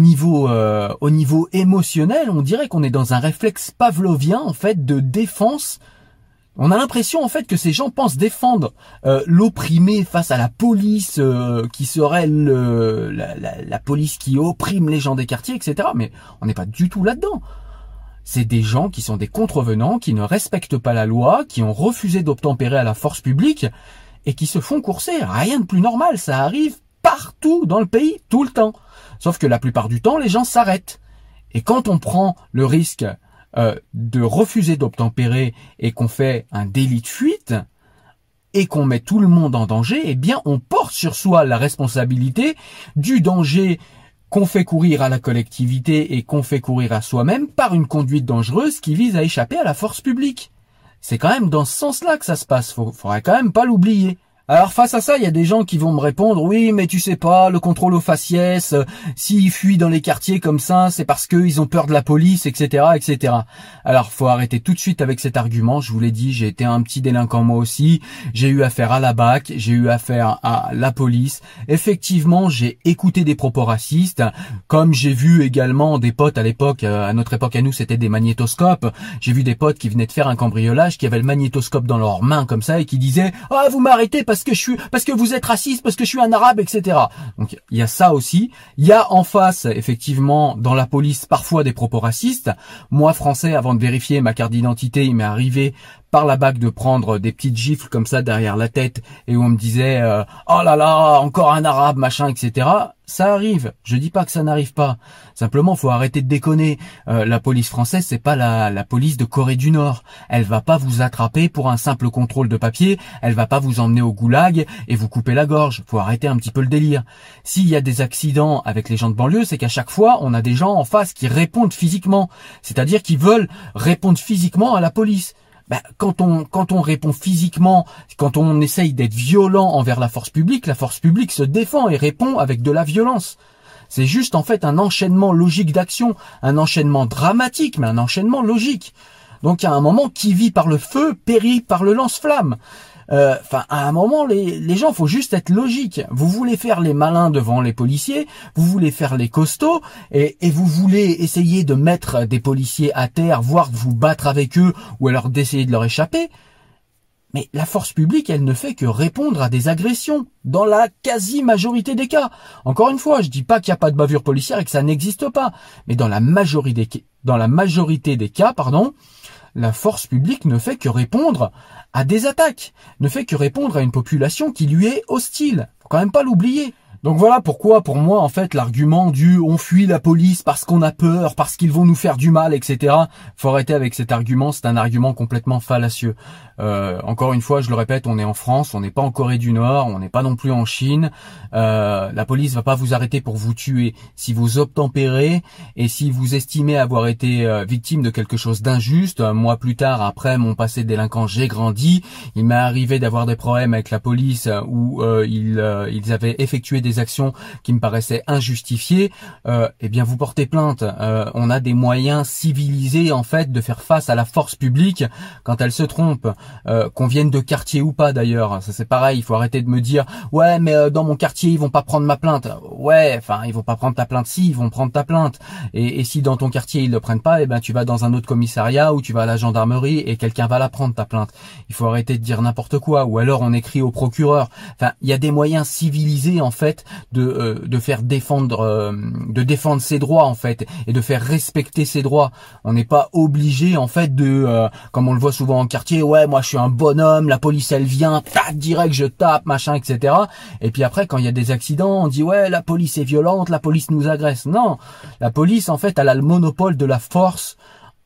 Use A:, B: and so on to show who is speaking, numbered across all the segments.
A: niveau euh, au niveau émotionnel, on dirait qu'on est dans un réflexe pavlovien en fait de défense. On a l'impression en fait que ces gens pensent défendre euh, l'opprimé face à la police euh, qui serait le, la, la, police qui opprime les gens des quartiers, etc. Mais on n'est pas du tout là-dedans. C'est des gens qui sont des contrevenants, qui ne respectent pas la loi, qui ont refusé d'obtempérer à la force publique et qui se font courser. Rien de plus normal, ça arrive partout dans le pays, tout le temps. Sauf que la plupart du temps, les gens s'arrêtent. Et quand on prend le risque euh, de refuser d'obtempérer et qu'on fait un délit de fuite, et qu'on met tout le monde en danger, eh bien on porte sur soi la responsabilité du danger qu'on fait courir à la collectivité et qu'on fait courir à soi-même par une conduite dangereuse qui vise à échapper à la force publique. C'est quand même dans ce sens-là que ça se passe, faudrait quand même pas l'oublier. Alors face à ça, il y a des gens qui vont me répondre oui, mais tu sais pas, le contrôle aux faciès, euh, s'ils fuient dans les quartiers comme ça, c'est parce qu'ils ont peur de la police, etc., etc. Alors faut arrêter tout de suite avec cet argument. Je vous l'ai dit, j'ai été un petit délinquant moi aussi. J'ai eu affaire à la BAC, j'ai eu affaire à la police. Effectivement, j'ai écouté des propos racistes, comme j'ai vu également des potes à l'époque, euh, à notre époque à nous, c'était des magnétoscopes. J'ai vu des potes qui venaient de faire un cambriolage, qui avaient le magnétoscope dans leurs mains comme ça et qui disaient ah vous m'arrêtez parce que je suis, parce que vous êtes raciste, parce que je suis un arabe, etc. Donc il y a ça aussi. Il y a en face, effectivement, dans la police, parfois des propos racistes. Moi, français, avant de vérifier ma carte d'identité, il m'est arrivé par la bague de prendre des petites gifles comme ça derrière la tête et où on me disait euh, oh là là encore un arabe machin etc ça arrive. Je dis pas que ça n'arrive pas. Simplement faut arrêter de déconner. Euh, la police française c'est pas la, la police de Corée du Nord. Elle va pas vous attraper pour un simple contrôle de papier. Elle va pas vous emmener au goulag et vous couper la gorge. Faut arrêter un petit peu le délire. S'il y a des accidents avec les gens de banlieue c'est qu'à chaque fois on a des gens en face qui répondent physiquement. C'est-à-dire qui veulent répondre physiquement à la police bah, quand on répond physiquement, quand on essaye d'être violent envers la force publique, la force publique se défend et répond avec de la violence. C'est juste en fait un enchaînement logique d'action, un enchaînement dramatique, mais un enchaînement logique. Donc à un moment, qui vit par le feu périt par le lance-flamme. Euh, enfin, à un moment, les, les gens, faut juste être logique. Vous voulez faire les malins devant les policiers, vous voulez faire les costauds, et, et vous voulez essayer de mettre des policiers à terre, voire vous battre avec eux, ou alors d'essayer de leur échapper. Mais la force publique, elle ne fait que répondre à des agressions, dans la quasi-majorité des cas. Encore une fois, je dis pas qu'il n'y a pas de bavure policière et que ça n'existe pas, mais dans la majorité, dans la majorité des cas, pardon, la force publique ne fait que répondre à des attaques, ne fait que répondre à une population qui lui est hostile. Faut quand même pas l'oublier. Donc voilà pourquoi, pour moi, en fait, l'argument du on fuit la police parce qu'on a peur, parce qu'ils vont nous faire du mal, etc. Faut arrêter avec cet argument. C'est un argument complètement fallacieux. Euh, encore une fois, je le répète, on est en France, on n'est pas en Corée du Nord, on n'est pas non plus en Chine. Euh, la police va pas vous arrêter pour vous tuer si vous obtempérez et si vous estimez avoir été euh, victime de quelque chose d'injuste. Un mois plus tard, après mon passé délinquant, j'ai grandi. Il m'est arrivé d'avoir des problèmes avec la police où ils, ils avaient effectué des actions qui me paraissaient injustifiées. eh bien, vous portez plainte. on a des moyens civilisés en fait de faire face à la force publique quand elle se trompe. Euh, qu'on vienne de quartier ou pas d'ailleurs. Ça c'est pareil, il faut arrêter de me dire ouais mais euh, dans mon quartier ils vont pas prendre ma plainte. Ouais, enfin ils vont pas prendre ta plainte si, ils vont prendre ta plainte. Et, si dans ton quartier ils le prennent pas, eh ben tu vas dans un autre commissariat ou tu vas à la gendarmerie et quelqu'un va la prendre ta plainte. Il faut arrêter de dire n'importe quoi ou alors on écrit au procureur. Enfin, il y a des moyens civilisés en fait de euh, de faire défendre de défendre ses droits en fait et de faire respecter ses droits. On n'est pas obligé en fait de comme on le voit souvent en quartier, ouais moi je suis un bonhomme, la police elle vient, tac, direct je tape, machin, etc. Et puis après quand il y a des accidents, on dit ouais la police est violente, la police nous agresse. Non, la police en fait elle a le monopole de la force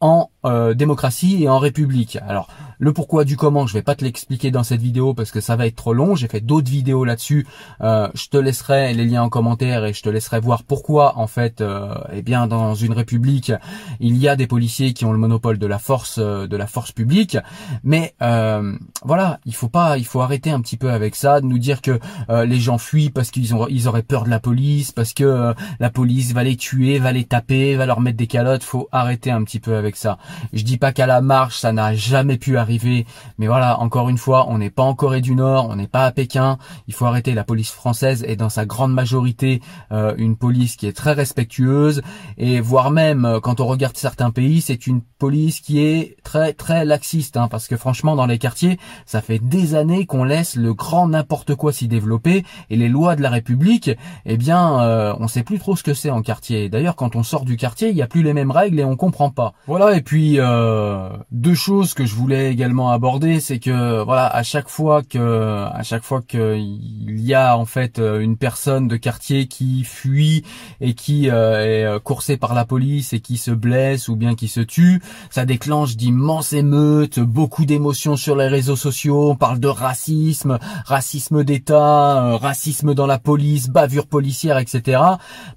A: en euh, démocratie et en république. Alors le pourquoi du comment, je vais pas te l'expliquer dans cette vidéo parce que ça va être trop long. J'ai fait d'autres vidéos là-dessus. Euh, je te laisserai les liens en commentaire et je te laisserai voir pourquoi en fait, euh, eh bien dans une république, il y a des policiers qui ont le monopole de la force, euh, de la force publique. Mais euh, voilà, il faut pas, il faut arrêter un petit peu avec ça, de nous dire que les gens fuient parce qu'ils ont, ils auraient peur de la police, parce que la police va les tuer, va les taper, va leur mettre des calottes. Faut arrêter un petit peu avec ça. Je dis pas qu'à la marche ça n'a jamais pu arriver. Mais voilà, encore une fois, on n'est pas en Corée du Nord, on n'est pas à Pékin. Il faut arrêter. La police française est dans sa grande majorité euh, une police qui est très respectueuse et voire même euh, quand on regarde certains pays, c'est une police qui est très très laxiste. Hein, parce que franchement, dans les quartiers, ça fait des années qu'on laisse le grand n'importe quoi s'y développer et les lois de la République, eh bien, euh, on sait plus trop ce que c'est en quartier. D'ailleurs, quand on sort du quartier, il n'y a plus les mêmes règles et on comprend pas. Voilà. Et puis euh, deux choses que je voulais également aborder, c'est que voilà, à chaque fois que à chaque fois qu'il y a en fait euh, une personne de quartier qui fuit et qui est coursée par la police et qui se blesse ou bien qui se tue, ça déclenche d'immenses émeutes, beaucoup d'émotions sur les réseaux sociaux. On parle de racisme, racisme d'État, racisme dans la police, bavure policière, etc.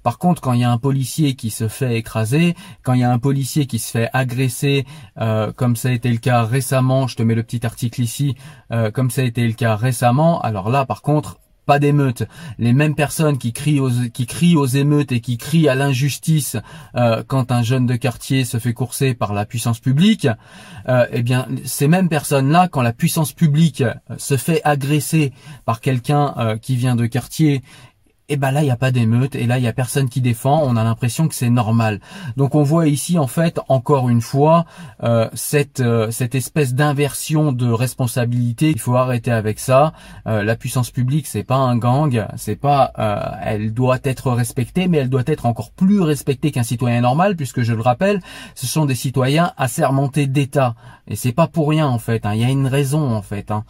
A: Par contre, quand il y a un policier qui se fait écraser, quand il y a un policier qui se fait agresser, euh, comme ça a été le cas récemment, je te mets le petit article ici, euh, comme ça a été le cas récemment, alors là, par contre, pas d'émeutes. Les mêmes personnes qui crient aux, qui crient aux émeutes et qui crient à l'injustice euh, quand un jeune de quartier se fait courser par la puissance publique, eh bien ces mêmes personnes-là, quand la puissance publique se fait agresser par quelqu'un qui vient de quartier et ben là il n'y a pas d'émeute et là il y a personne qui défend. On a l'impression que c'est normal. Donc on voit ici en fait encore une fois euh, cette euh, cette espèce d'inversion de responsabilité. Il faut arrêter avec ça. Euh, la puissance publique c'est pas un gang. C'est pas elle doit être respectée mais elle doit être encore plus respectée qu'un citoyen normal puisque je le rappelle ce sont des citoyens assermentés d'État. Et c'est pas pour rien en fait hein. il y a une raison en fait hein.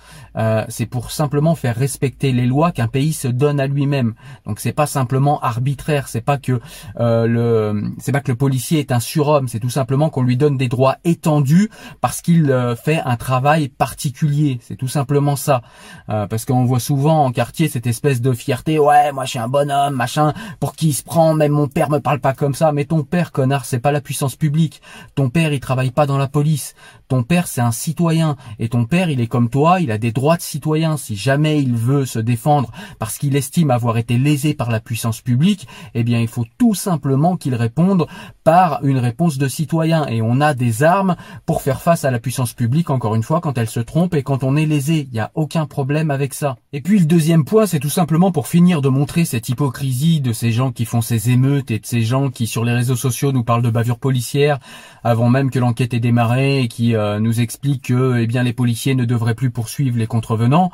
A: c'est pour simplement faire respecter les lois qu'un pays se donne à lui-même donc c'est pas simplement arbitraire, c'est pas que euh, le c'est pas que le policier est un surhomme, c'est tout simplement qu'on lui donne des droits étendus parce qu'il euh, fait un travail particulier. C'est tout simplement ça. Euh, parce qu'on voit souvent en quartier cette espèce de fierté, ouais, moi je suis un bonhomme, machin, pour qui il se prend, même mon père me parle pas comme ça, mais ton père connard, c'est pas la puissance publique. Ton père, il travaille pas dans la police. Ton père, c'est un citoyen et ton père, il est comme toi, il a des droits de citoyen si jamais il veut se défendre parce qu'il estime avoir été lésé par la puissance publique, eh bien il faut tout simplement qu'ils répondent par une réponse de citoyen. Et on a des armes pour faire face à la puissance publique, encore une fois, quand elle se trompe et quand on est lésé. Il n'y a aucun problème avec ça. Et puis le deuxième point, c'est tout simplement pour finir de montrer cette hypocrisie de ces gens qui font ces émeutes et de ces gens qui sur les réseaux sociaux nous parlent de bavure policière avant même que l'enquête ait démarré et qui euh, nous expliquent que eh bien les policiers ne devraient plus poursuivre les contrevenants.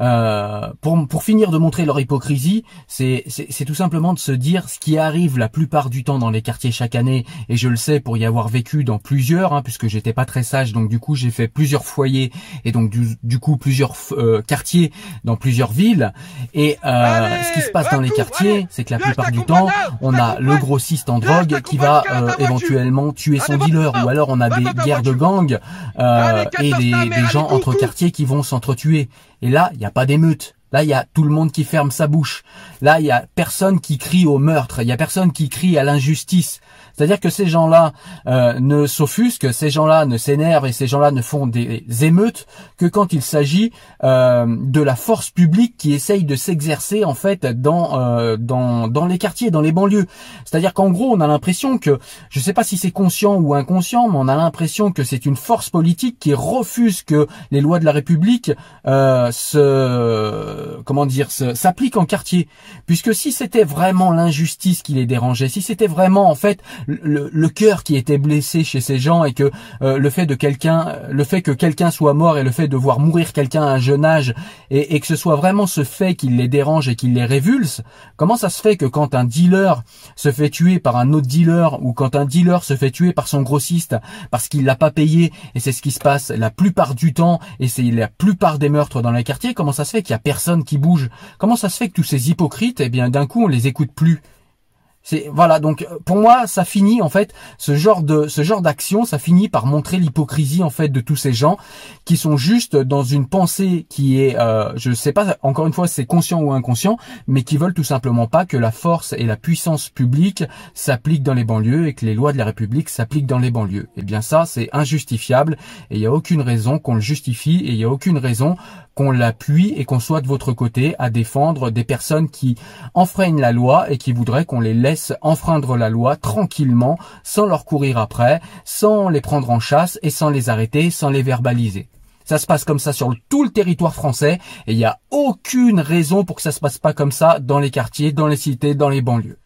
A: Euh, pour, pour finir de montrer leur hypocrisie, c'est tout simplement de se dire ce qui arrive la plupart du temps dans les quartiers chaque année, et je le sais pour y avoir vécu dans plusieurs, hein, puisque j'étais pas très sage, donc du coup j'ai fait plusieurs foyers et donc du, du coup plusieurs euh, quartiers dans plusieurs villes. Et euh, ce qui se passe dans les quartiers, c'est que la plupart du temps, on a le grossiste en drogue qui va euh, éventuellement tuer son dealer, ou alors on a des guerres de gangs et des, des gens entre quartiers qui vont s'entretuer. Et là, il n'y a pas d'émeute. Là, il y a tout le monde qui ferme sa bouche. Là, il y a personne qui crie au meurtre. Il y a personne qui crie à l'injustice. C'est-à-dire que ces gens-là euh, ne s'offusquent, ces gens-là ne s'énervent et ces gens-là ne font des émeutes que quand il s'agit euh, de la force publique qui essaye de s'exercer en fait dans, euh, dans dans les quartiers, dans les banlieues. C'est-à-dire qu'en gros, on a l'impression que, je ne sais pas si c'est conscient ou inconscient, mais on a l'impression que c'est une force politique qui refuse que les lois de la République se comment dire s'appliquent en quartier. Puisque si c'était vraiment l'injustice qui les dérangeait, si c'était vraiment en fait le, le cœur qui était blessé chez ces gens et que euh, le fait de quelqu'un, le fait que quelqu'un soit mort et le fait de voir mourir quelqu'un à un jeune âge et, et, que ce soit vraiment ce fait qui les dérange et qui les révulse, comment ça se fait que quand un dealer se fait tuer par un autre dealer ou quand un dealer se fait tuer par son grossiste parce qu'il l'a pas payé et c'est ce qui se passe la plupart du temps et c'est la plupart des meurtres dans les quartiers, comment ça se fait qu'il y a personne qui bouge Comment ça se fait que tous ces hypocrites, eh bien d'un coup on les écoute plus? C'est voilà donc euh, pour moi ça finit en fait ce genre de ce genre d'action ça finit par montrer l'hypocrisie en fait de tous ces gens qui sont juste dans une pensée qui est euh, je sais pas encore une fois c'est conscient ou inconscient mais qui veulent tout simplement pas que la force et la puissance publique s'appliquent dans les banlieues et que les lois de la République s'appliquent dans les banlieues. Et eh bien ça c'est injustifiable et il y a aucune raison qu'on le justifie et il y a aucune raison qu'on l'appuie et qu'on soit de votre côté à défendre des personnes qui enfreignent la loi et qui voudraient qu'on les enfreindre la loi tranquillement, sans leur courir après, sans les prendre en chasse et sans les arrêter, sans les verbaliser. Ça se passe comme ça sur tout le territoire français et il n'y a aucune raison pour que ça se passe pas comme ça dans les quartiers, dans les cités, dans les banlieues.